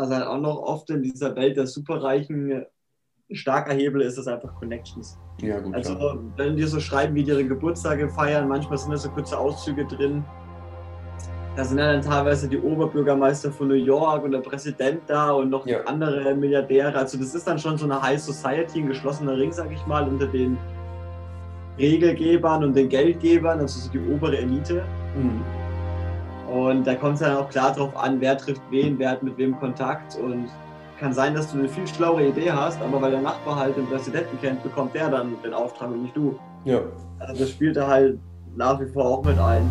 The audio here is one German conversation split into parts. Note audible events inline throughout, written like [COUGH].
was halt auch noch oft in dieser Welt der Superreichen starker Hebel ist, ist einfach Connections. Ja, gut. Also, klar. wenn die so schreiben, wie die ihre Geburtstage feiern, manchmal sind da so kurze Auszüge drin. Da sind ja dann teilweise die Oberbürgermeister von New York und der Präsident da und noch Ja. andere Milliardäre. Also, das ist dann schon so eine High Society, ein geschlossener Ring, sag ich mal, unter den Regelgebern und den Geldgebern, also so die obere Elite. Mhm. Und da kommt es dann auch klar drauf an, wer trifft wen, wer hat mit wem Kontakt. Und kann sein, dass du eine viel schlauere Idee hast, aber weil der Nachbar halt den Präsidenten kennt, bekommt der dann den Auftrag und nicht du. Ja. Also das spielt da halt nach wie vor auch mit ein.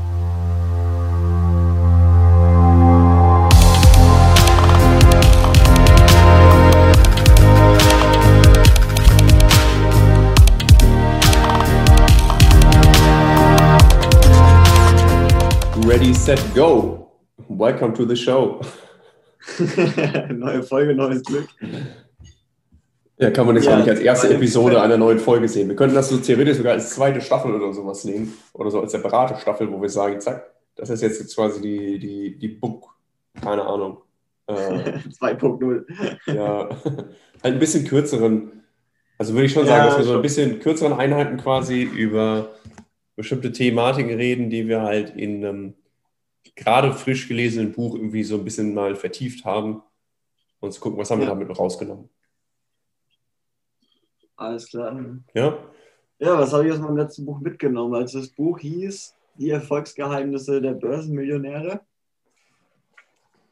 Ready, set, go. Welcome to the show. [LAUGHS] Neue Folge, neues Glück. Ja, kann man das Ja, auch nicht als erste Episode einer neuen Folge sehen. Wir könnten das so theoretisch sogar als zweite Staffel oder sowas nehmen. Oder so als separate Staffel, wo wir sagen, zack, das ist jetzt quasi die, die, die Book. Keine Ahnung. Äh, [LAUGHS] 2.0. ja, halt ein bisschen kürzeren. Also würde ich schon Ja, sagen, dass wir so ein bisschen kürzeren Einheiten quasi über bestimmte Thematiken reden, die wir halt in einem gerade frisch gelesenen Buch irgendwie so ein bisschen mal vertieft haben. Und zu gucken, was haben wir Ja. damit noch rausgenommen. Alles klar. Ja? Ja, was habe ich aus meinem letzten Buch mitgenommen? Also das Buch hieß Die Erfolgsgeheimnisse der Börsenmillionäre.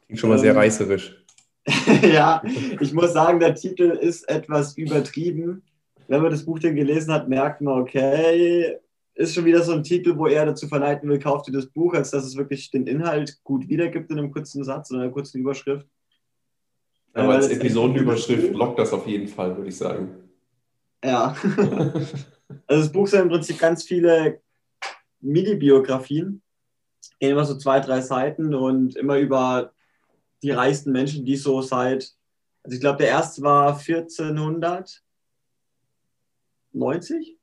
Klingt schon mal sehr Ähm, reißerisch. [LAUGHS] ja, ich muss sagen, der Titel ist etwas übertrieben. Wenn man das Buch dann gelesen hat, merkt man, okay, ist schon wieder so ein Titel, wo er dazu verleiten will, kauft dir das Buch, als dass es wirklich den Inhalt gut wiedergibt in einem kurzen Satz oder einer kurzen Überschrift. Aber als Episodenüberschrift lockt das auf jeden Fall, würde ich sagen. Ja. [LAUGHS] Also das Buch sind im Prinzip ganz viele Mini-Biografien. Gehen immer so zwei, drei Seiten und immer über die reichsten Menschen, die so seit, also ich glaube, der erste war 1490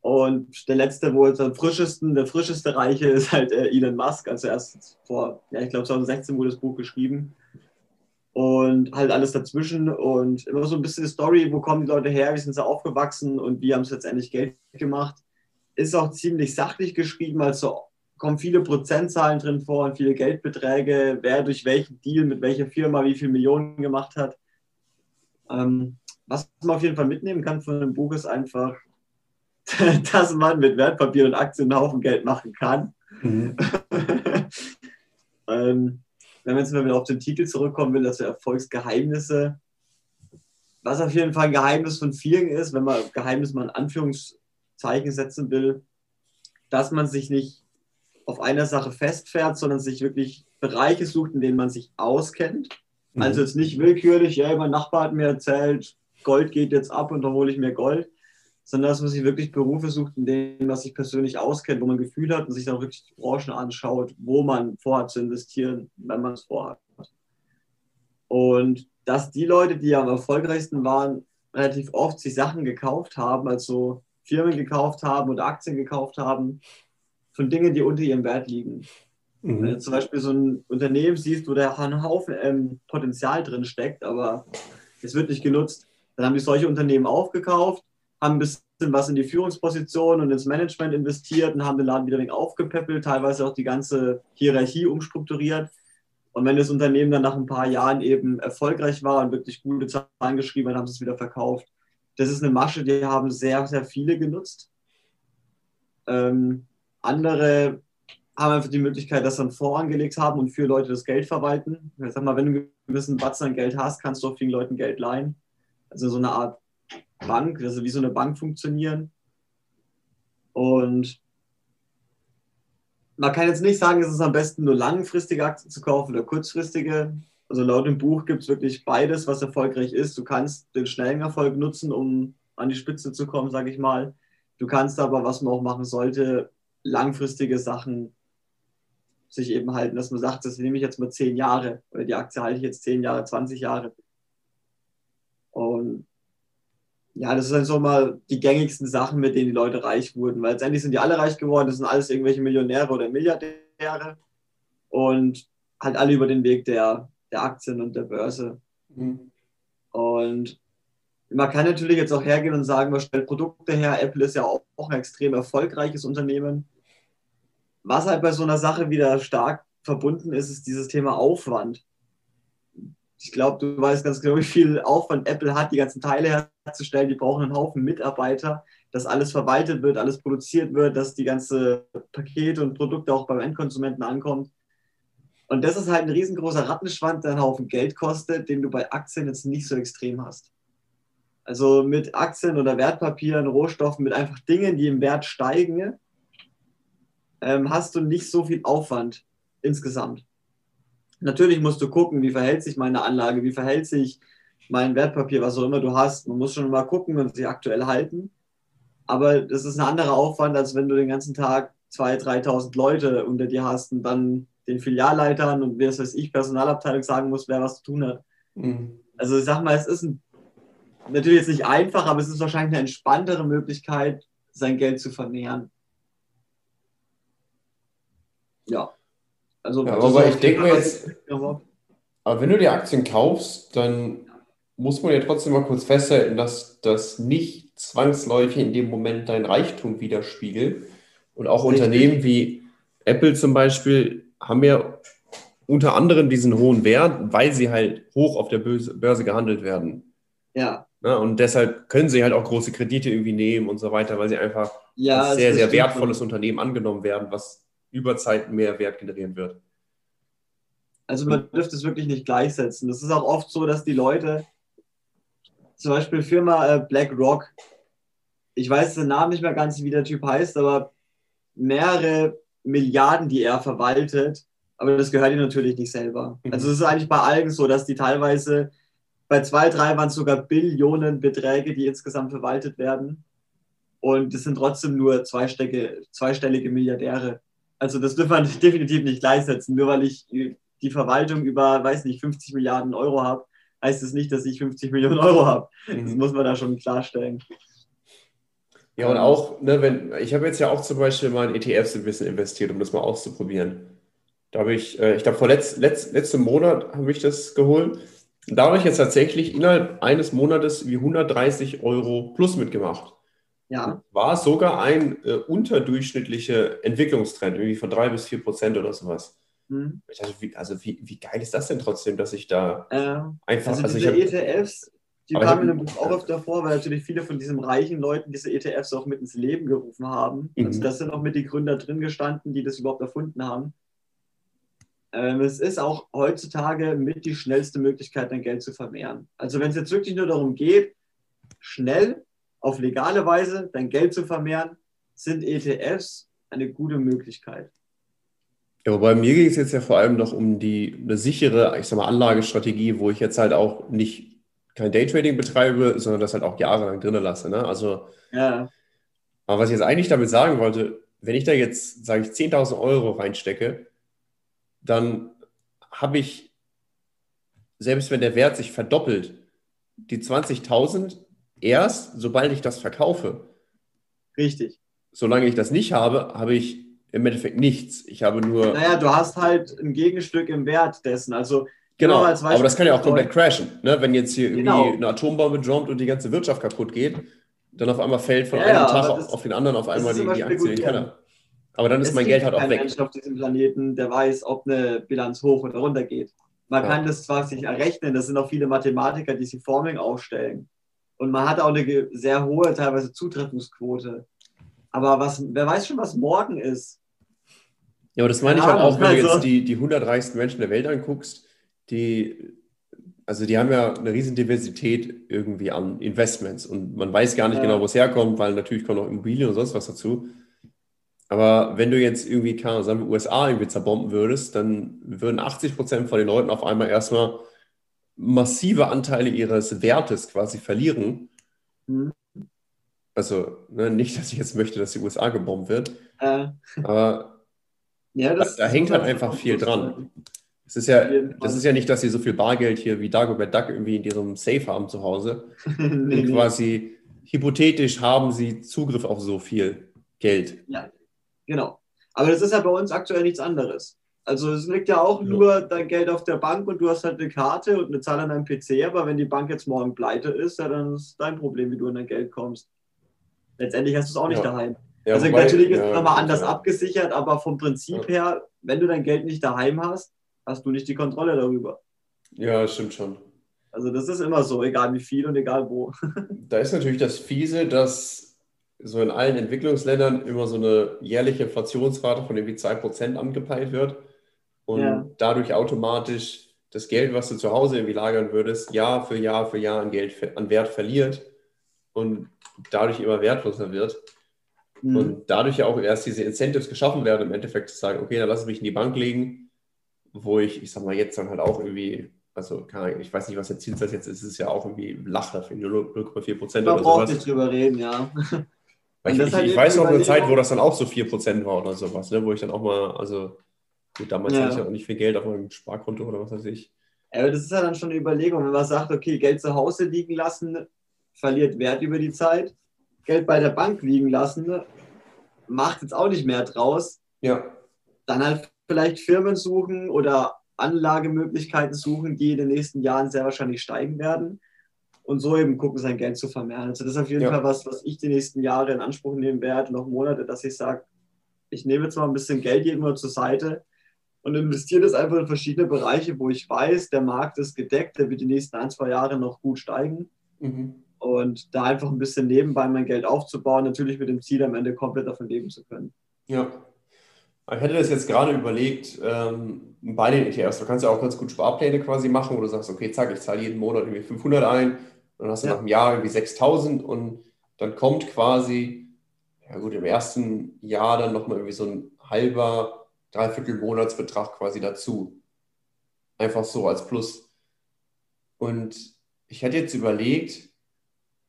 und der letzte, wo jetzt am frischesten, der frischeste Reiche ist halt äh, Elon Musk. Also erst vor, ja, ich glaube 2016 wurde das Buch geschrieben und halt alles dazwischen und immer so ein bisschen die Story, wo kommen die Leute her, wie sind sie aufgewachsen und wie haben sie letztendlich Geld gemacht. Ist auch ziemlich sachlich geschrieben, also kommen viele Prozentzahlen drin vor und viele Geldbeträge, wer durch welchen Deal mit welcher Firma wie viele Millionen gemacht hat. Ähm, was man auf jeden Fall mitnehmen kann von dem Buch ist einfach, [LAUGHS] dass man mit Wertpapier und Aktien einen Haufen Geld machen kann. Mhm. [LAUGHS] ähm, wenn wir jetzt mal wieder auf den Titel zurückkommen will, also Erfolgsgeheimnisse, was auf jeden Fall ein Geheimnis von vielen ist, wenn man Geheimnis mal in Anführungszeichen setzen will, dass man sich nicht auf einer Sache festfährt, sondern sich wirklich Bereiche sucht, in denen man sich auskennt. Mhm. Also jetzt nicht willkürlich, ja, mein Nachbar hat mir erzählt, Gold geht jetzt ab und dann hole ich mir Gold, sondern dass man sich wirklich Berufe sucht, in denen man sich persönlich auskennt, wo man Gefühl hat und sich dann wirklich die Branchen anschaut, wo man vorhat zu investieren, wenn man es vorhat. Und dass die Leute, die am erfolgreichsten waren, relativ oft sich Sachen gekauft haben, also Firmen gekauft haben oder Aktien gekauft haben, von Dingen, die unter ihrem Wert liegen. Wenn du Mhm. zum Beispiel so ein Unternehmen siehst, wo da ein Haufen ähm, Potenzial drin steckt, aber es wird nicht genutzt, dann haben die solche Unternehmen aufgekauft, haben ein bisschen was in die Führungsposition und ins Management investiert und haben den Laden wieder ein wenig aufgepäppelt, teilweise auch die ganze Hierarchie umstrukturiert. Und wenn das Unternehmen dann nach ein paar Jahren eben erfolgreich war und wirklich gute Zahlen geschrieben hat, haben sie es wieder verkauft. Das ist eine Masche, die haben sehr, sehr viele genutzt. Ähm, andere haben einfach die Möglichkeit, dass sie einen Fonds angelegt haben und für Leute das Geld verwalten. Ich sag mal, wenn du einen gewissen Batzen an Geld hast, kannst du auch vielen Leuten Geld leihen. Also so eine Art Bank, also wie so eine Bank funktionieren. Und man kann jetzt nicht sagen, es ist am besten nur langfristige Aktien zu kaufen oder kurzfristige. Also laut dem Buch gibt es wirklich beides, was erfolgreich ist. Du kannst den schnellen Erfolg nutzen, um an die Spitze zu kommen, sage ich mal. Du kannst aber, was man auch machen sollte, langfristige Sachen sich eben halten, dass man sagt, das nehme ich jetzt mal zehn Jahre oder die Aktie halte ich jetzt zehn Jahre, 20 Jahre. Und ja, das sind so mal die gängigsten Sachen, mit denen die Leute reich wurden, weil letztendlich sind die alle reich geworden, das sind alles irgendwelche Millionäre oder Milliardäre und halt alle über den Weg der der Aktien und der Börse. Mhm. Und man kann natürlich jetzt auch hergehen und sagen, man stellt Produkte her. Apple ist ja auch, ein extrem erfolgreiches Unternehmen. Was halt bei so einer Sache wieder stark verbunden ist, ist dieses Thema Aufwand. Ich glaube, du weißt ganz genau, wie viel Aufwand Apple hat, die ganzen Teile herzustellen. Die brauchen einen Haufen Mitarbeiter, dass alles verwaltet wird, alles produziert wird, dass die ganze Pakete und Produkte auch beim Endkonsumenten ankommen. Und das ist halt ein riesengroßer Rattenschwanz, der einen Haufen Geld kostet, den du bei Aktien jetzt nicht so extrem hast. Also mit Aktien oder Wertpapieren, Rohstoffen, mit einfach Dingen, die im Wert steigen, ähm, hast du nicht so viel Aufwand insgesamt. Natürlich musst du gucken, wie verhält sich meine Anlage, wie verhält sich mein Wertpapier, was auch immer du hast. Man muss schon mal gucken und sie aktuell halten. Aber das ist ein anderer Aufwand, als wenn du den ganzen Tag 2.000, 3.000 Leute unter dir hast und dann den Filialleitern und wer weiß ich, Personalabteilung sagen muss, wer was zu tun hat. Mhm. Also ich sag mal, es ist ein, natürlich jetzt nicht einfach, aber es ist wahrscheinlich eine entspanntere Möglichkeit, sein Geld zu vermehren. Ja. Also, ja, aber ich denke mir jetzt, aber wenn du die Aktien kaufst, dann muss man ja trotzdem mal kurz festhalten, dass das nicht zwangsläufig in dem Moment dein Reichtum widerspiegelt. Und auch Richtig. Unternehmen wie Apple zum Beispiel haben ja unter anderem diesen hohen Wert, weil sie halt hoch auf der Börse gehandelt werden. Ja. ja und deshalb können sie halt auch große Kredite irgendwie nehmen und so weiter, weil sie einfach ja, als sehr, sehr wertvolles Unternehmen angenommen werden, was über Zeit mehr Wert generieren wird. Also man dürfte es wirklich nicht gleichsetzen. Das ist auch oft so, dass die Leute, zum Beispiel Firma äh, BlackRock, ich weiß den Namen nicht mehr ganz, wie der Typ heißt, aber mehrere Milliarden, die er verwaltet, aber das gehört ihm natürlich nicht selber. Mhm. Also es ist eigentlich bei allen so, dass die teilweise bei zwei, drei waren es sogar Billionen Beträge, die insgesamt verwaltet werden. Und das sind trotzdem nur zweistellige, zweistellige Milliardäre. Also das dürfen wir [LAUGHS] definitiv nicht gleichsetzen. Nur weil ich die Verwaltung über, weiß nicht, 50 Milliarden Euro habe, heißt es das nicht, dass ich 50 Millionen [LAUGHS] Euro habe. Das mhm. muss man da schon klarstellen. Ja, und auch, ne, wenn, ich habe jetzt ja auch zum Beispiel mal in ETFs ein bisschen investiert, um das mal auszuprobieren. Da habe ich, äh, ich glaube, vor letzt, letzt, letztem Monat habe ich das geholt. Und da habe ich jetzt tatsächlich innerhalb eines Monates wie 130 Euro plus mitgemacht. Ja. War sogar ein äh, unterdurchschnittlicher Entwicklungstrend, irgendwie von drei bis vier Prozent oder sowas. Hm. Dachte, wie, also wie, wie geil ist das denn trotzdem, dass ich da äh, einfach. Also, also diese ich hab, ETFs, die kamen in dem Buch auch öfter vor, weil natürlich viele von diesen reichen Leuten diese ETFs auch mit ins Leben gerufen haben. Mhm. Also das sind auch mit die Gründer drin gestanden, die das überhaupt erfunden haben. Ähm, es ist auch heutzutage mit die schnellste Möglichkeit, dein Geld zu vermehren. Also wenn es jetzt wirklich nur darum geht, schnell auf legale Weise dein Geld zu vermehren, sind ETFs eine gute Möglichkeit. Ja, wobei mir geht es jetzt ja vor allem noch um die eine sichere, ich sag mal, Anlagestrategie, wo ich jetzt halt auch nicht kein Daytrading betreibe, sondern das halt auch jahrelang drinnen lasse. Ne? Also, ja. aber was ich jetzt eigentlich damit sagen wollte, wenn ich da jetzt, sage ich, 10.000 Euro reinstecke, dann habe ich, selbst wenn der Wert sich verdoppelt, die 20.000 erst, sobald ich das verkaufe. Richtig. Solange ich das nicht habe, habe ich im Endeffekt nichts. Ich habe nur. Naja, du hast halt ein Gegenstück im Wert dessen. Also Genau, aber das kann ja auch komplett crashen. Ne? Wenn jetzt hier irgendwie genau. eine Atombombe droppt und die ganze Wirtschaft kaputt geht, dann auf einmal fällt von ja, einem Tag auf, auf, den anderen auf einmal die, die Aktie in den Keller. Aber dann ist mein Geld halt auch weg. Mensch auf diesem Planeten, der weiß, ob eine Bilanz hoch oder runter geht. Man ja. kann das zwar sich errechnen, das sind auch viele Mathematiker, die sich Formeln aufstellen. Und man hat auch eine sehr hohe, teilweise Zutreffungsquote. Aber was, wer weiß schon, was morgen ist? Ja, aber das meine ich halt auch, wenn also, du jetzt die, die 100 reichsten Menschen der Welt anguckst die, also die haben ja eine riesen Diversität irgendwie an Investments und man weiß gar nicht ja. genau, wo es herkommt, weil natürlich kommen auch Immobilien und sonst was dazu. Aber wenn du jetzt irgendwie, kann, sagen wir, USA irgendwie zerbomben würdest, dann würden 80 Prozent von den Leuten auf einmal erstmal massive Anteile ihres Wertes quasi verlieren. Mhm. Also ne, nicht, dass ich jetzt möchte, dass die USA gebombt wird, äh. aber ja, da, da hängt halt einfach viel dran. Es ist ja, das ist ja nicht, dass sie so viel Bargeld hier wie Dagobert Duck irgendwie in ihrem Safe haben zu Hause. [LAUGHS] nee, quasi hypothetisch haben sie Zugriff auf so viel Geld. Ja, genau. Aber das ist ja bei uns aktuell nichts anderes. Also es liegt ja auch ja. nur dein Geld auf der Bank und du hast halt eine Karte und eine Zahl an deinem PC, aber wenn die Bank jetzt morgen pleite ist, ja, dann ist dein Problem, wie du an dein Geld kommst. Letztendlich hast du es auch nicht ja. daheim. Also wobei, natürlich ist es nochmal anders abgesichert, aber vom Prinzip her, wenn du dein Geld nicht daheim hast, hast du nicht die Kontrolle darüber. Ja, stimmt schon. Also das ist immer so, egal wie viel und egal wo. [LAUGHS] Da ist natürlich das Fiese, dass so in allen Entwicklungsländern immer so eine jährliche Inflationsrate von irgendwie 2% angepeilt wird und ja. dadurch automatisch das Geld, was du zu Hause irgendwie lagern würdest, Jahr für Jahr für Jahr an Geld an Wert verliert und dadurch immer wertloser wird. Mhm. Und dadurch ja auch erst diese Incentives geschaffen werden, im Endeffekt zu sagen, okay, dann lass ich mich in die Bank legen, wo ich, ich sag mal, jetzt dann halt auch irgendwie, also ich weiß nicht, was der Zinssatz jetzt ist, es ist ja auch irgendwie Lacher für 0,4 Prozent oder sowas. Man nicht drüber reden, ja. Ich, ich, halt ich weiß noch eine Zeit, wo das dann auch so 4 Prozent war oder sowas, ne? wo ich dann auch mal, also gut, damals ja. hatte ich ja auch nicht viel Geld auf meinem Sparkonto oder was weiß ich. Aber das ist ja dann schon eine Überlegung, wenn man sagt, okay, Geld zu Hause liegen lassen, verliert Wert über die Zeit. Geld bei der Bank liegen lassen, macht jetzt auch nicht mehr draus. Ja. Dann halt vielleicht Firmen suchen oder Anlagemöglichkeiten suchen, die in den nächsten Jahren sehr wahrscheinlich steigen werden. Und so eben gucken, sein Geld zu vermehren. Also das ist auf jeden ja. Fall was, was ich die nächsten Jahre in Anspruch nehmen werde, noch Monate, dass ich sage, ich nehme jetzt mal ein bisschen Geld jeden Monat zur Seite und investiere das einfach in verschiedene Bereiche, wo ich weiß, der Markt ist gedeckt, der wird die nächsten ein, zwei Jahre noch gut steigen. Mhm und da einfach ein bisschen nebenbei mein Geld aufzubauen, natürlich mit dem Ziel, am Ende komplett davon leben zu können. Ja. Ich hätte das jetzt gerade überlegt, ähm, bei den ETFs, du kannst ja auch ganz gut Sparpläne quasi machen, wo du sagst, okay, zack, ich zahle jeden Monat irgendwie 500 ein, dann hast du ja. nach einem Jahr irgendwie 6000 und dann kommt quasi, ja gut, im ersten Jahr dann nochmal irgendwie so ein halber, dreiviertel Monatsbetrag quasi dazu. Einfach so als Plus. Und ich hätte jetzt überlegt,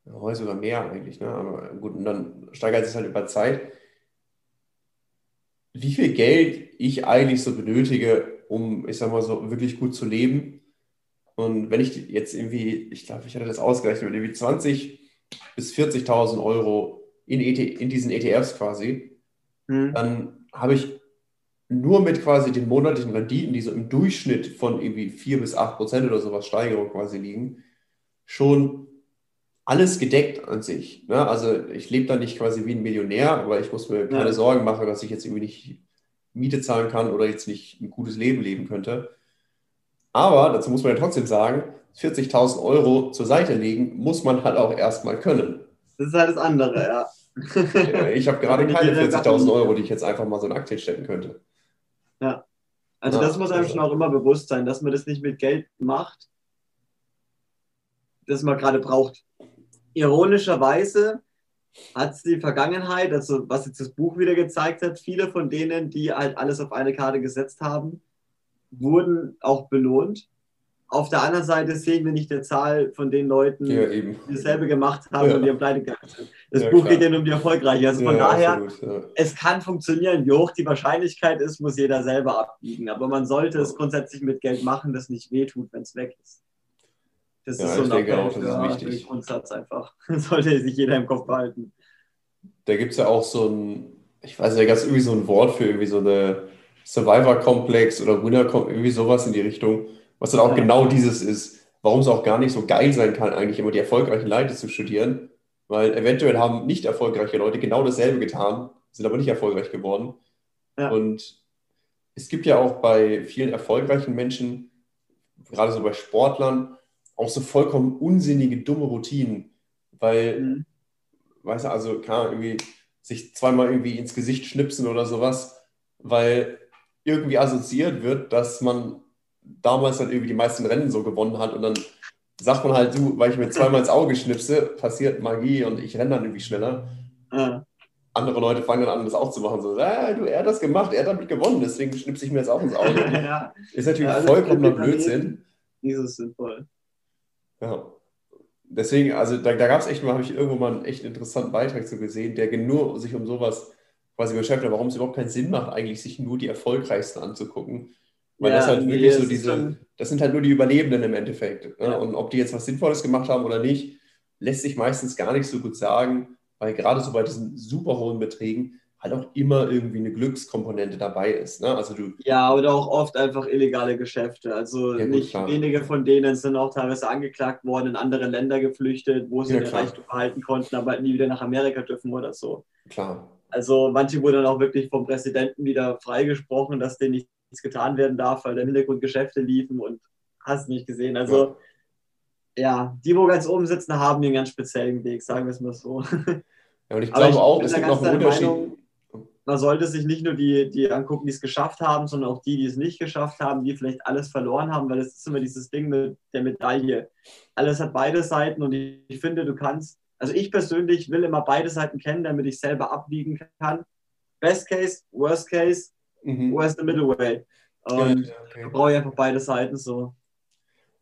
Heute sogar mehr eigentlich, ne? Aber gut, und dann steigert es halt über Zeit. Wie viel Geld ich eigentlich so benötige, um, ich sag mal so, wirklich gut zu leben. Und wenn ich jetzt irgendwie, ich glaube, ich hatte das ausgerechnet, irgendwie 20 bis 40.000 Euro in, ET, in diesen ETFs quasi, hm. dann habe ich nur mit quasi den monatlichen Renditen, die so im Durchschnitt von irgendwie 4 bis 8 Prozent oder sowas Steigerung quasi liegen, schon alles gedeckt an sich. Ne? Also ich lebe da nicht quasi wie ein Millionär, aber ich muss mir keine ja. Sorgen machen, dass ich jetzt irgendwie nicht Miete zahlen kann oder jetzt nicht ein gutes Leben leben könnte. Aber dazu muss man ja trotzdem sagen, 40.000 Euro zur Seite legen, muss man halt auch erstmal können. Das ist halt das andere, ja. [LAUGHS] ich habe gerade keine 40.000 Euro, die ich jetzt einfach mal so in Aktien stecken könnte. Ja. Also ja, das muss einem also. schon auch immer bewusst sein, dass man das nicht mit Geld macht, das man gerade braucht ironischerweise hat es die Vergangenheit, also was jetzt das Buch wieder gezeigt hat, viele von denen, die halt alles auf eine Karte gesetzt haben, wurden auch belohnt. Auf der anderen Seite sehen wir nicht die Zahl von den Leuten, ja, die dasselbe gemacht haben ja. und die am Pleite gegangen sind. Das ja, Buch klar. geht ja nur um die Erfolgreichen. Also von daher, absolut, es kann funktionieren. Wie hoch die Wahrscheinlichkeit ist, muss jeder selber abwiegen. Aber man sollte es grundsätzlich mit Geld machen, das nicht wehtut, wenn es weg ist. Das ist so ein denke auch, das ist wichtig. Grundsatz einfach. [LAUGHS] Sollte sich jeder im Kopf behalten. Da gibt es ja auch so ein, ich weiß nicht, da gab es irgendwie so ein Wort für irgendwie so eine Survivor-Komplex oder Winner, irgendwie sowas in die Richtung, was dann auch genau dieses ist, warum es auch gar nicht so geil sein kann, eigentlich immer die erfolgreichen Leute zu studieren, weil eventuell haben nicht erfolgreiche Leute genau dasselbe getan, sind aber nicht erfolgreich geworden. Ja. Und es gibt ja auch bei vielen erfolgreichen Menschen, gerade so bei Sportlern, auch so vollkommen unsinnige, dumme Routinen, weil, mhm. weißt du, also klar, irgendwie sich zweimal irgendwie ins Gesicht schnipsen oder sowas, weil irgendwie assoziiert wird, dass man damals dann irgendwie die meisten Rennen so gewonnen hat und dann sagt man halt, du, weil ich mir zweimal ins Auge schnipse, passiert Magie und ich renne dann irgendwie schneller. Mhm. Andere Leute fangen dann an, das auch zu machen. So, ah, du, er hat das gemacht, er hat damit gewonnen, deswegen schnipse ich mir jetzt auch ins Auge. [LAUGHS] ja. Ist natürlich ja, vollkommener Blödsinn. So sinnvoll. Ja. Deswegen, also da, da gab es echt mal, habe ich irgendwo mal einen echt interessanten Beitrag zu gesehen, der nur sich um sowas quasi beschäftigt, warum es überhaupt keinen Sinn macht, eigentlich sich nur die erfolgreichsten anzugucken. Weil ja, das halt wirklich so diese, das sind halt nur die Überlebenden im Endeffekt. Ne? Ja. Und ob die jetzt was Sinnvolles gemacht haben oder nicht, lässt sich meistens gar nicht so gut sagen, weil gerade so bei diesen super hohen Beträgen halt auch immer irgendwie eine Glückskomponente dabei ist. Ne? Also du ja, oder auch oft einfach illegale Geschäfte. Also ja, nicht klar. wenige von denen sind auch teilweise angeklagt worden, in andere Länder geflüchtet, wo sie ja, den Reichtum behalten konnten, aber nie wieder nach Amerika dürfen oder so. Klar. Also manche wurden dann auch wirklich vom Präsidenten wieder freigesprochen, dass denen nichts getan werden darf, weil im Hintergrund Geschäfte liefen und hast nicht gesehen. Also ja, ja die, wo ganz oben sitzen, haben einen ganz speziellen Weg, sagen wir es mal so. Ja, und ich [LAUGHS] glaube auch, es gibt noch einen Unterschied. Meinung, man sollte sich nicht nur die, die angucken, die es geschafft haben, sondern auch die, die es nicht geschafft haben, die vielleicht alles verloren haben, weil es ist immer dieses Ding mit der Medaille. Alles hat beide Seiten und ich, ich finde, du kannst, also ich persönlich will immer beide Seiten kennen, damit ich selber abwiegen kann. Best Case, Worst Case, mhm. where's the middle way? Und ja, okay. brauche ich einfach beide Seiten so.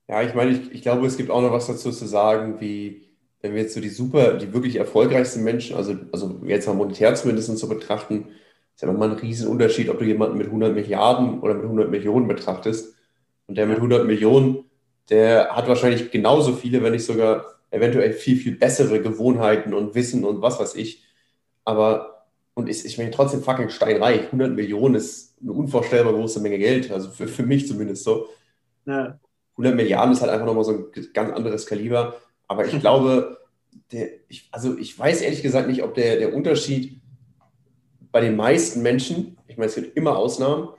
Ja, ich meine, ich, ich glaube, es gibt auch noch was dazu zu sagen, wie wenn wir jetzt so die super, die wirklich erfolgreichsten Menschen, also, also jetzt mal monetär zumindest so betrachten, ist ja nochmal ein Riesenunterschied, ob du jemanden mit 100 Milliarden oder mit 100 Millionen betrachtest. Und der mit 100 Millionen, der hat wahrscheinlich genauso viele, wenn nicht sogar eventuell viel, viel bessere Gewohnheiten und Wissen und was weiß ich. Aber, und ist, ich meine trotzdem fucking steinreich. 100 Millionen ist eine unvorstellbar große Menge Geld, also für, für mich zumindest so. Ja. 100 Milliarden ist halt einfach nochmal so ein ganz anderes Kaliber. Aber ich [LAUGHS] glaube, der, ich, also ich weiß ehrlich gesagt nicht, ob der, der Unterschied bei den meisten Menschen, ich meine, es gibt immer Ausnahmen,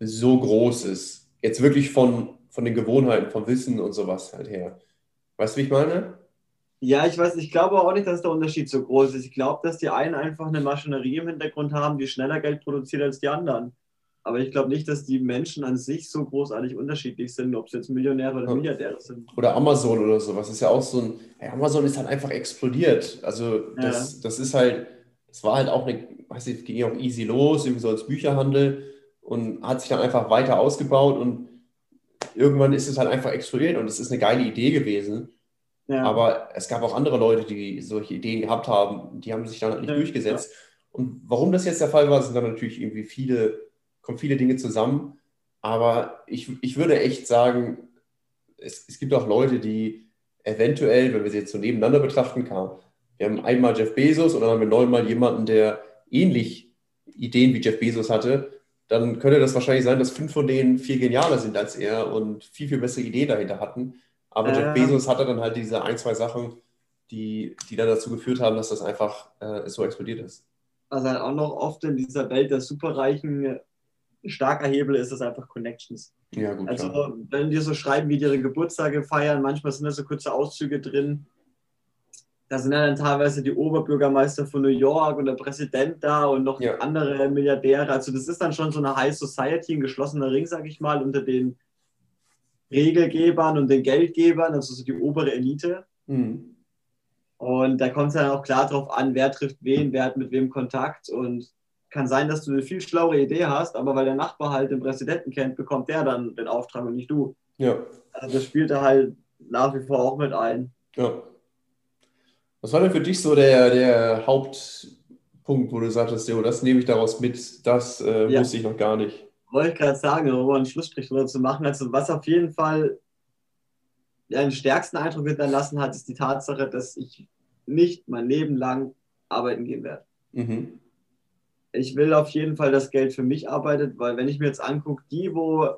so groß ist. Jetzt wirklich von, von den Gewohnheiten, vom Wissen und sowas halt her. Weißt du, wie ich meine? Ja, ich weiß, ich glaube auch nicht, dass der Unterschied so groß ist. Ich glaube, dass die einen einfach eine Maschinerie im Hintergrund haben, die schneller Geld produziert als die anderen. Aber ich glaube nicht, dass die Menschen an sich so großartig unterschiedlich sind, ob es jetzt Millionäre oder Milliardäre sind. Oder Amazon oder sowas. ist ja auch so ein. Hey, Amazon ist halt einfach explodiert. Also, das, ja. das ist halt. Das war halt auch eine. Weiß ich, ging ja auch easy los, irgendwie so als Bücherhandel und hat sich dann einfach weiter ausgebaut und irgendwann ist es halt einfach explodiert und es ist eine geile Idee gewesen. Ja. Aber es gab auch andere Leute, die solche Ideen gehabt haben, die haben sich dann halt nicht ja, durchgesetzt. Und warum das jetzt der Fall war, sind dann natürlich irgendwie viele kommen viele Dinge zusammen. Aber ich, ich würde echt sagen, es, es gibt auch Leute, die eventuell, wenn wir sie jetzt so nebeneinander betrachten, kann, wir haben einmal Jeff Bezos und dann haben wir neunmal jemanden, der ähnlich Ideen wie Jeff Bezos hatte, dann könnte das wahrscheinlich sein, dass fünf von denen viel genialer sind als er und viel, viel bessere Ideen dahinter hatten. Aber äh, Jeff Bezos hatte dann halt diese ein, zwei Sachen, die, die dann dazu geführt haben, dass das einfach äh, so explodiert ist. Also halt auch noch oft in dieser Welt der Superreichen ein starker Hebel ist es einfach Connections. Ja, gut, also, klar. wenn die so schreiben, wie die ihre Geburtstage feiern, manchmal sind da so kurze Auszüge drin. Da sind ja dann teilweise die Oberbürgermeister von New York und der Präsident da und noch ja. andere Milliardäre. Also, das ist dann schon so eine High Society, ein geschlossener Ring, sag ich mal, unter den Regelgebern und den Geldgebern, also so die obere Elite. Mhm. Und da kommt es dann auch klar drauf an, wer trifft wen, wer hat mit wem Kontakt und kann sein, dass du eine viel schlauere Idee hast, aber weil der Nachbar halt den Präsidenten kennt, bekommt der dann den Auftrag und nicht du. Ja. Also das spielt da halt nach wie vor auch mit ein. Ja. Was war denn für dich so der, der Hauptpunkt, wo du sagtest, jo, das nehme ich daraus mit, das äh, ja. wusste ich noch gar nicht? Wollte ich gerade sagen, um einen Schlussstrich drüber zu machen. Also was auf jeden Fall den stärksten Eindruck hinterlassen hat, ist die Tatsache, dass ich nicht mein Leben lang arbeiten gehen werde. Mhm ich will auf jeden Fall, dass Geld für mich arbeitet, weil wenn ich mir jetzt angucke, die, wo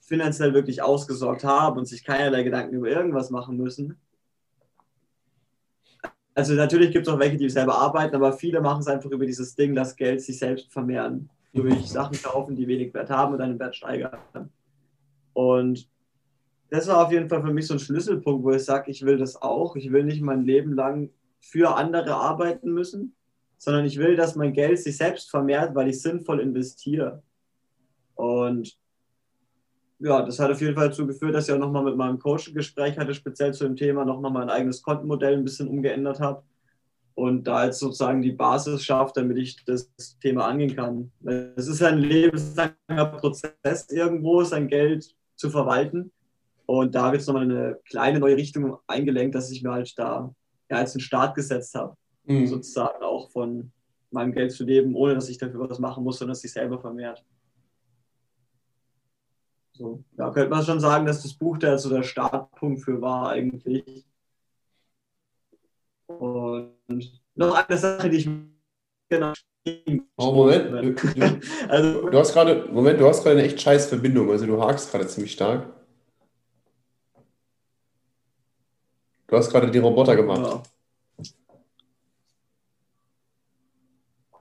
finanziell wirklich ausgesorgt haben und sich keinerlei Gedanken über irgendwas machen müssen. Also natürlich gibt es auch welche, die selber arbeiten, aber viele machen es einfach über dieses Ding, das Geld sich selbst vermehren, durch Sachen kaufen, die wenig Wert haben und dann den Wert steigern. Und das war auf jeden Fall für mich so ein Schlüsselpunkt, wo ich sage, ich will das auch. Ich will nicht mein Leben lang für andere arbeiten müssen, sondern ich will, dass mein Geld sich selbst vermehrt, weil ich sinnvoll investiere. Und ja, das hat auf jeden Fall dazu geführt, dass ich auch nochmal mit meinem Coach ein Gespräch hatte, speziell zu dem Thema, nochmal mein eigenes Kontenmodell ein bisschen umgeändert habe und da jetzt sozusagen die Basis schafft, damit ich das Thema angehen kann. Es ist ein lebenslanger Prozess irgendwo, sein Geld zu verwalten. Und da habe ich jetzt nochmal eine kleine neue Richtung eingelenkt, dass ich mir halt da ja, jetzt einen Start gesetzt habe mhm. sozusagen auch von meinem Geld zu leben, ohne dass ich dafür was machen muss, sondern dass sich selber vermehrt. So, da könnte man schon sagen, dass das Buch da so der Startpunkt für war eigentlich. Und noch eine Sache, die ich genau Oh, Moment. Du, [LAUGHS] also, du hast gerade, Moment, du hast gerade eine echt scheiß Verbindung. Also du hakst gerade ziemlich stark. Du hast gerade die Roboter gemacht.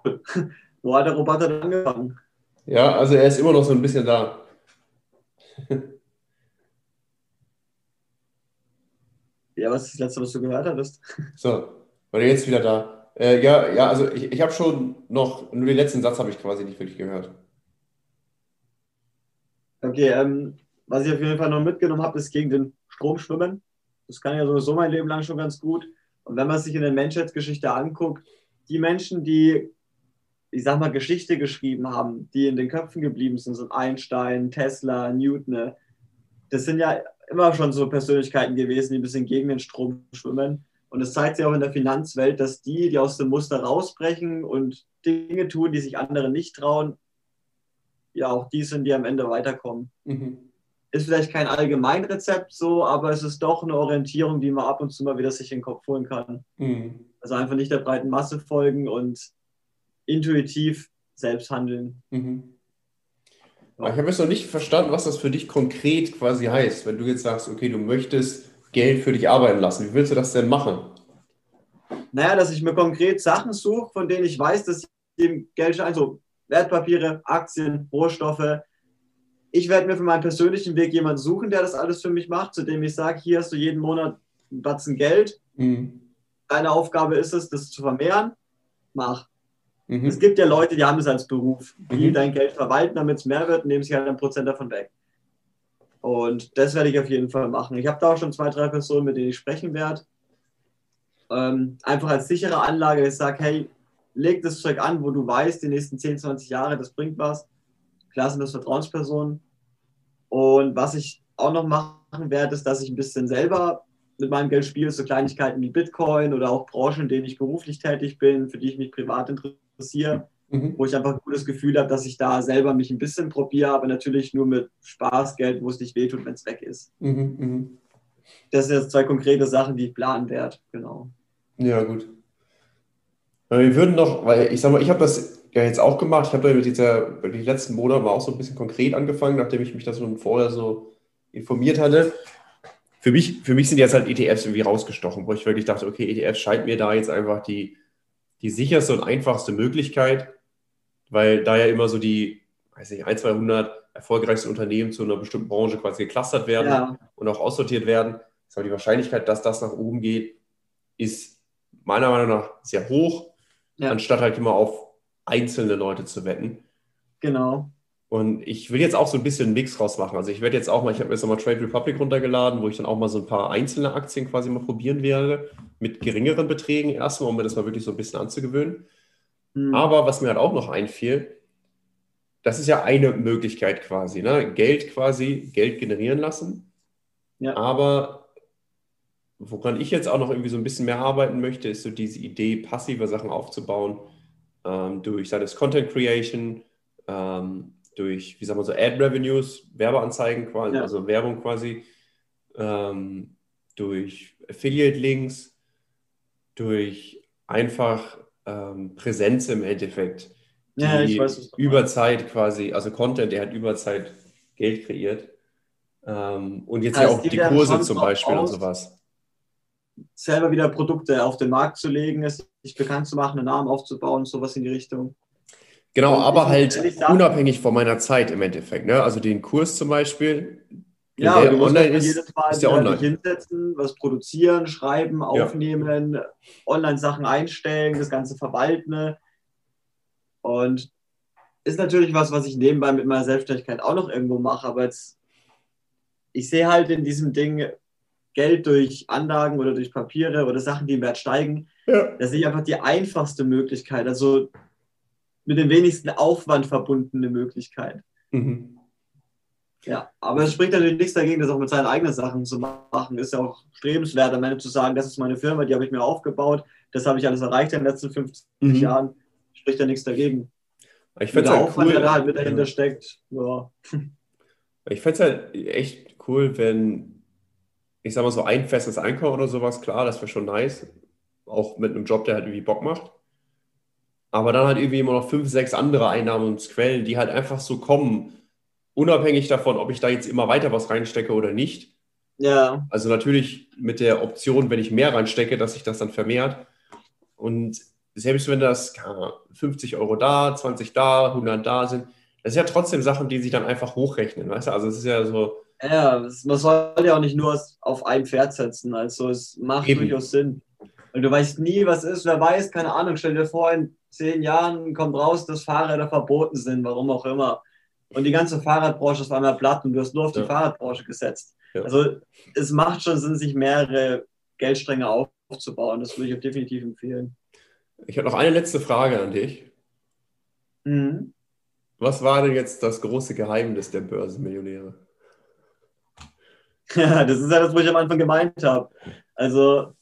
[LAUGHS] Wo hat der Roboter denn angefangen? Ja, also er ist immer noch so ein bisschen da. [LAUGHS] Ja, was ist das letzte, was du gehört hattest? [LAUGHS] So, war jetzt wieder da? Äh, ja, ja, also ich, ich habe schon noch, nur den letzten Satz habe ich quasi nicht wirklich gehört. Okay, ähm, was ich auf jeden Fall noch mitgenommen habe, ist gegen den Strom schwimmen. Das kann ja sowieso mein Leben lang schon ganz gut. Und wenn man sich in der Menschheitsgeschichte anguckt, die Menschen, die, ich sag mal, Geschichte geschrieben haben, die in den Köpfen geblieben sind, sind Einstein, Tesla, Newton, das sind ja immer schon so Persönlichkeiten gewesen, die ein bisschen gegen den Strom schwimmen. Und es zeigt sich auch in der Finanzwelt, dass die, die aus dem Muster rausbrechen und Dinge tun, die sich andere nicht trauen, ja auch die sind, die am Ende weiterkommen. Mhm. Ist vielleicht kein Allgemeinrezept so, aber es ist doch eine Orientierung, die man ab und zu mal wieder sich in den Kopf holen kann. Mhm. Also einfach nicht der breiten Masse folgen und intuitiv selbst handeln. Mhm. Aber ich habe jetzt noch nicht verstanden, was das für dich konkret quasi heißt, wenn du jetzt sagst, okay, du möchtest Geld für dich arbeiten lassen. Wie willst du das denn machen? Naja, dass ich mir konkret Sachen suche, von denen ich weiß, dass ich dem Geld, also Wertpapiere, Aktien, Rohstoffe, ich werde mir für meinen persönlichen Weg jemanden suchen, der das alles für mich macht, zu dem ich sage, hier hast du jeden Monat einen Batzen Geld. Mhm. Deine Aufgabe ist es, das zu vermehren. Mach. Mhm. Es gibt ja Leute, die haben es als Beruf, die mhm. dein Geld verwalten, damit es mehr wird nehmen sich halt ein Prozent davon weg. Und das werde ich auf jeden Fall machen. Ich habe da auch schon zwei, drei Personen, mit denen ich sprechen werde. Ähm, einfach als sichere Anlage, ich sage, hey, leg das Zeug an, wo du weißt, die nächsten 10, 20 Jahre, das bringt was. Klar sind das Vertrauenspersonen. Und was ich auch noch machen werde, ist, dass ich ein bisschen selber mit meinem Geld spiele, so Kleinigkeiten wie Bitcoin oder auch Branchen, in denen ich beruflich tätig bin, für die ich mich privat interessiere, mhm. wo ich einfach ein gutes Gefühl habe, dass ich da selber mich ein bisschen probiere, aber natürlich nur mit Spaßgeld, wo es nicht wehtut, wenn es weg ist. Mhm, mh. Das sind jetzt zwei konkrete Sachen, die ich planen werde, genau. Ja, gut. Wir würden noch, weil ich sag mal, ich habe das ja jetzt auch gemacht. Ich habe da dieser, die letzten Monate mal auch so ein bisschen konkret angefangen, nachdem ich mich da schon vorher so informiert hatte für mich, für mich sind jetzt halt ETFs irgendwie rausgestochen, wo ich wirklich dachte, okay, ETFs scheint mir da jetzt einfach die, die sicherste und einfachste Möglichkeit, weil da ja immer so die, weiß nicht, 1, 200 erfolgreichsten Unternehmen zu einer bestimmten Branche quasi geclustert werden ja. und auch aussortiert werden. Aber die Wahrscheinlichkeit, dass das nach oben geht, ist meiner Meinung nach sehr hoch, ja. anstatt halt immer auf einzelne Leute zu wetten. Genau. Und ich will jetzt auch so ein bisschen einen Mix draus machen. Also ich werde jetzt auch mal, ich habe mir jetzt nochmal Trade Republic runtergeladen, wo ich dann auch mal so ein paar einzelne Aktien quasi mal probieren werde, mit geringeren Beträgen erstmal, um mir das mal wirklich so ein bisschen anzugewöhnen. Mhm. Aber was mir halt auch noch einfiel, das ist ja eine Möglichkeit quasi, ne? Geld quasi, Geld generieren lassen. Ja. Aber woran ich jetzt auch noch irgendwie so ein bisschen mehr arbeiten möchte, ist so diese Idee, passive Sachen aufzubauen, ähm, durch sei das Content Creation, ähm, durch, wie sagen wir so, Ad-Revenues, Werbeanzeigen quasi, ja. also Werbung quasi, ähm, durch Affiliate-Links, durch einfach ähm, Präsenz im Endeffekt, die ja, ich weiß, über Zeit quasi, also Content, der hat über Zeit Geld kreiert. Ähm, und jetzt ja auch die Kurse zum Beispiel und sowas. Selber wieder Produkte auf den Markt zu legen, sich bekannt zu machen, einen Namen aufzubauen, sowas in die Richtung. Genau, aber halt unabhängig von meiner Zeit im Endeffekt. Ne? Also den Kurs zum Beispiel, ja, der online ist, jedes Mal ist der online. hinsetzen, was produzieren, schreiben, aufnehmen, ja. Online-Sachen einstellen, das Ganze verwalten. Und ist natürlich was, was ich nebenbei mit meiner Selbstständigkeit auch noch irgendwo mache, aber jetzt, ich sehe halt in diesem Ding Geld durch Anlagen oder durch Papiere oder Sachen, die im Wert steigen. Ja. Das ist einfach die einfachste Möglichkeit. Also mit dem wenigsten Aufwand verbundene Möglichkeit. Mhm. Ja, aber es spricht natürlich nichts dagegen, das auch mit seinen eigenen Sachen zu machen. Ist ja auch strebenswert, am Ende zu sagen, das ist meine Firma, die habe ich mir aufgebaut, das habe ich alles erreicht in den letzten 50 mhm. Jahren. Spricht ja nichts dagegen. Ich finde es halt Aufwand, cool, der da halt mit dahinter ja. steckt. Ja. [LAUGHS] Ich fände es halt echt cool, wenn, ich sag mal so, ein festes Einkommen oder sowas, klar, das wäre schon nice. Auch mit einem Job, der halt irgendwie Bock macht. Aber dann halt irgendwie immer noch fünf, sechs andere Einnahmensquellen, die halt einfach so kommen, unabhängig davon, ob ich da jetzt immer weiter was reinstecke oder nicht. Ja. Also natürlich mit der Option, wenn ich mehr reinstecke, dass sich das dann vermehrt. Und selbst wenn das 50 Euro da, 20 da, 100 da sind, das sind ja trotzdem Sachen, die sich dann einfach hochrechnen, weißt du? Also es ist ja so. Ja, man soll ja auch nicht nur auf ein Pferd setzen. Also es macht Eben. durchaus Sinn. Und du weißt nie, was ist, wer weiß, keine Ahnung, stell dir vor, in zehn Jahren kommt raus, dass Fahrräder verboten sind, warum auch immer. Und die ganze Fahrradbranche ist auf einmal platt und du hast nur auf die ja. Fahrradbranche gesetzt. Ja. Also es macht schon Sinn, sich mehrere Geldstränge aufzubauen. Das würde ich auch definitiv empfehlen. Ich habe noch eine letzte Frage an dich. Mhm. Was war denn jetzt das große Geheimnis der Börsenmillionäre? Ja, [LAUGHS] das ist ja das, was ich am Anfang gemeint habe. Also,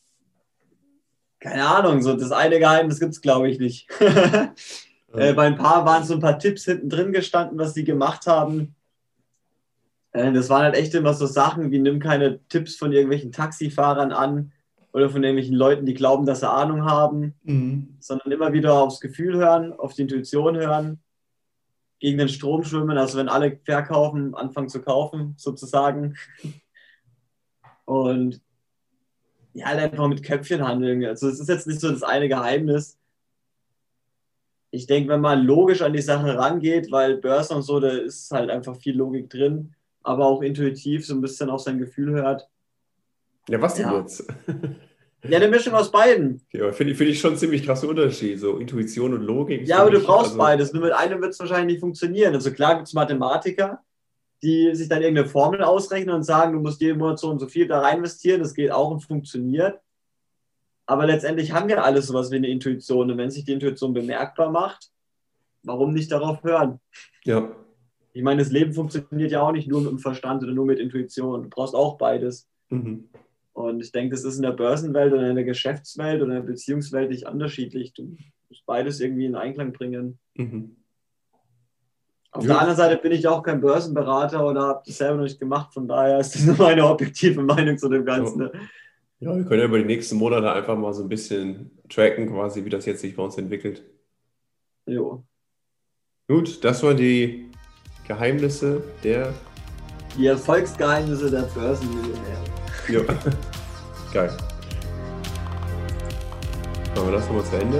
keine Ahnung, so das eine Geheimnis gibt es, glaube ich, nicht. [LAUGHS] äh, bei ein paar waren so ein paar Tipps hinten drin gestanden, was sie gemacht haben. Äh, das waren halt echt immer so Sachen wie nimm keine Tipps von irgendwelchen Taxifahrern an oder von irgendwelchen Leuten, die glauben, dass sie Ahnung haben, mhm. sondern immer wieder aufs Gefühl hören, auf die Intuition hören gegen den Strom schwimmen, also wenn alle verkaufen, anfangen zu kaufen, sozusagen. [LAUGHS] Und ja, halt einfach mit Köpfchen handeln. Also es ist jetzt nicht so das eine Geheimnis. Ich denke, wenn man logisch an die Sache rangeht, weil Börse und so, da ist halt einfach viel Logik drin, aber auch intuitiv so ein bisschen auf sein Gefühl hört. Ja, was denn ja. jetzt? [LAUGHS] Ja, eine Mischung aus beiden. Ja, finde find ich schon ziemlich krasse Unterschied, so Intuition und Logik. Ja, aber du brauchst also... beides. Nur mit einem wird es wahrscheinlich nicht funktionieren. Also klar gibt es Mathematiker, die sich dann irgendeine Formel ausrechnen und sagen, du musst jeden Monat so und so viel da rein investieren. Das geht auch und funktioniert. Aber letztendlich haben wir alle sowas wie eine Intuition. Und wenn sich die Intuition bemerkbar macht, warum nicht darauf hören? Ja. Ich meine, das Leben funktioniert ja auch nicht nur mit dem Verstand oder nur mit Intuition. Du brauchst auch beides. Mhm. Und ich denke, das ist in der Börsenwelt oder in der Geschäftswelt oder in der Beziehungswelt nicht unterschiedlich. Du musst beides irgendwie in Einklang bringen. Mhm. Auf ja. der anderen Seite bin ich auch kein Börsenberater oder habe das selber noch nicht gemacht. Von daher ist das [LAUGHS] nur meine objektive Meinung zu dem Ganzen. Ja. ja, wir können ja über die nächsten Monate einfach mal so ein bisschen tracken, quasi, wie das jetzt sich bei uns entwickelt. Jo. Gut, das waren die Geheimnisse der. Die Erfolgsgeheimnisse der Börsenmillionäre. Ja. [LAUGHS] Geil. Machen wir das nochmal zu Ende.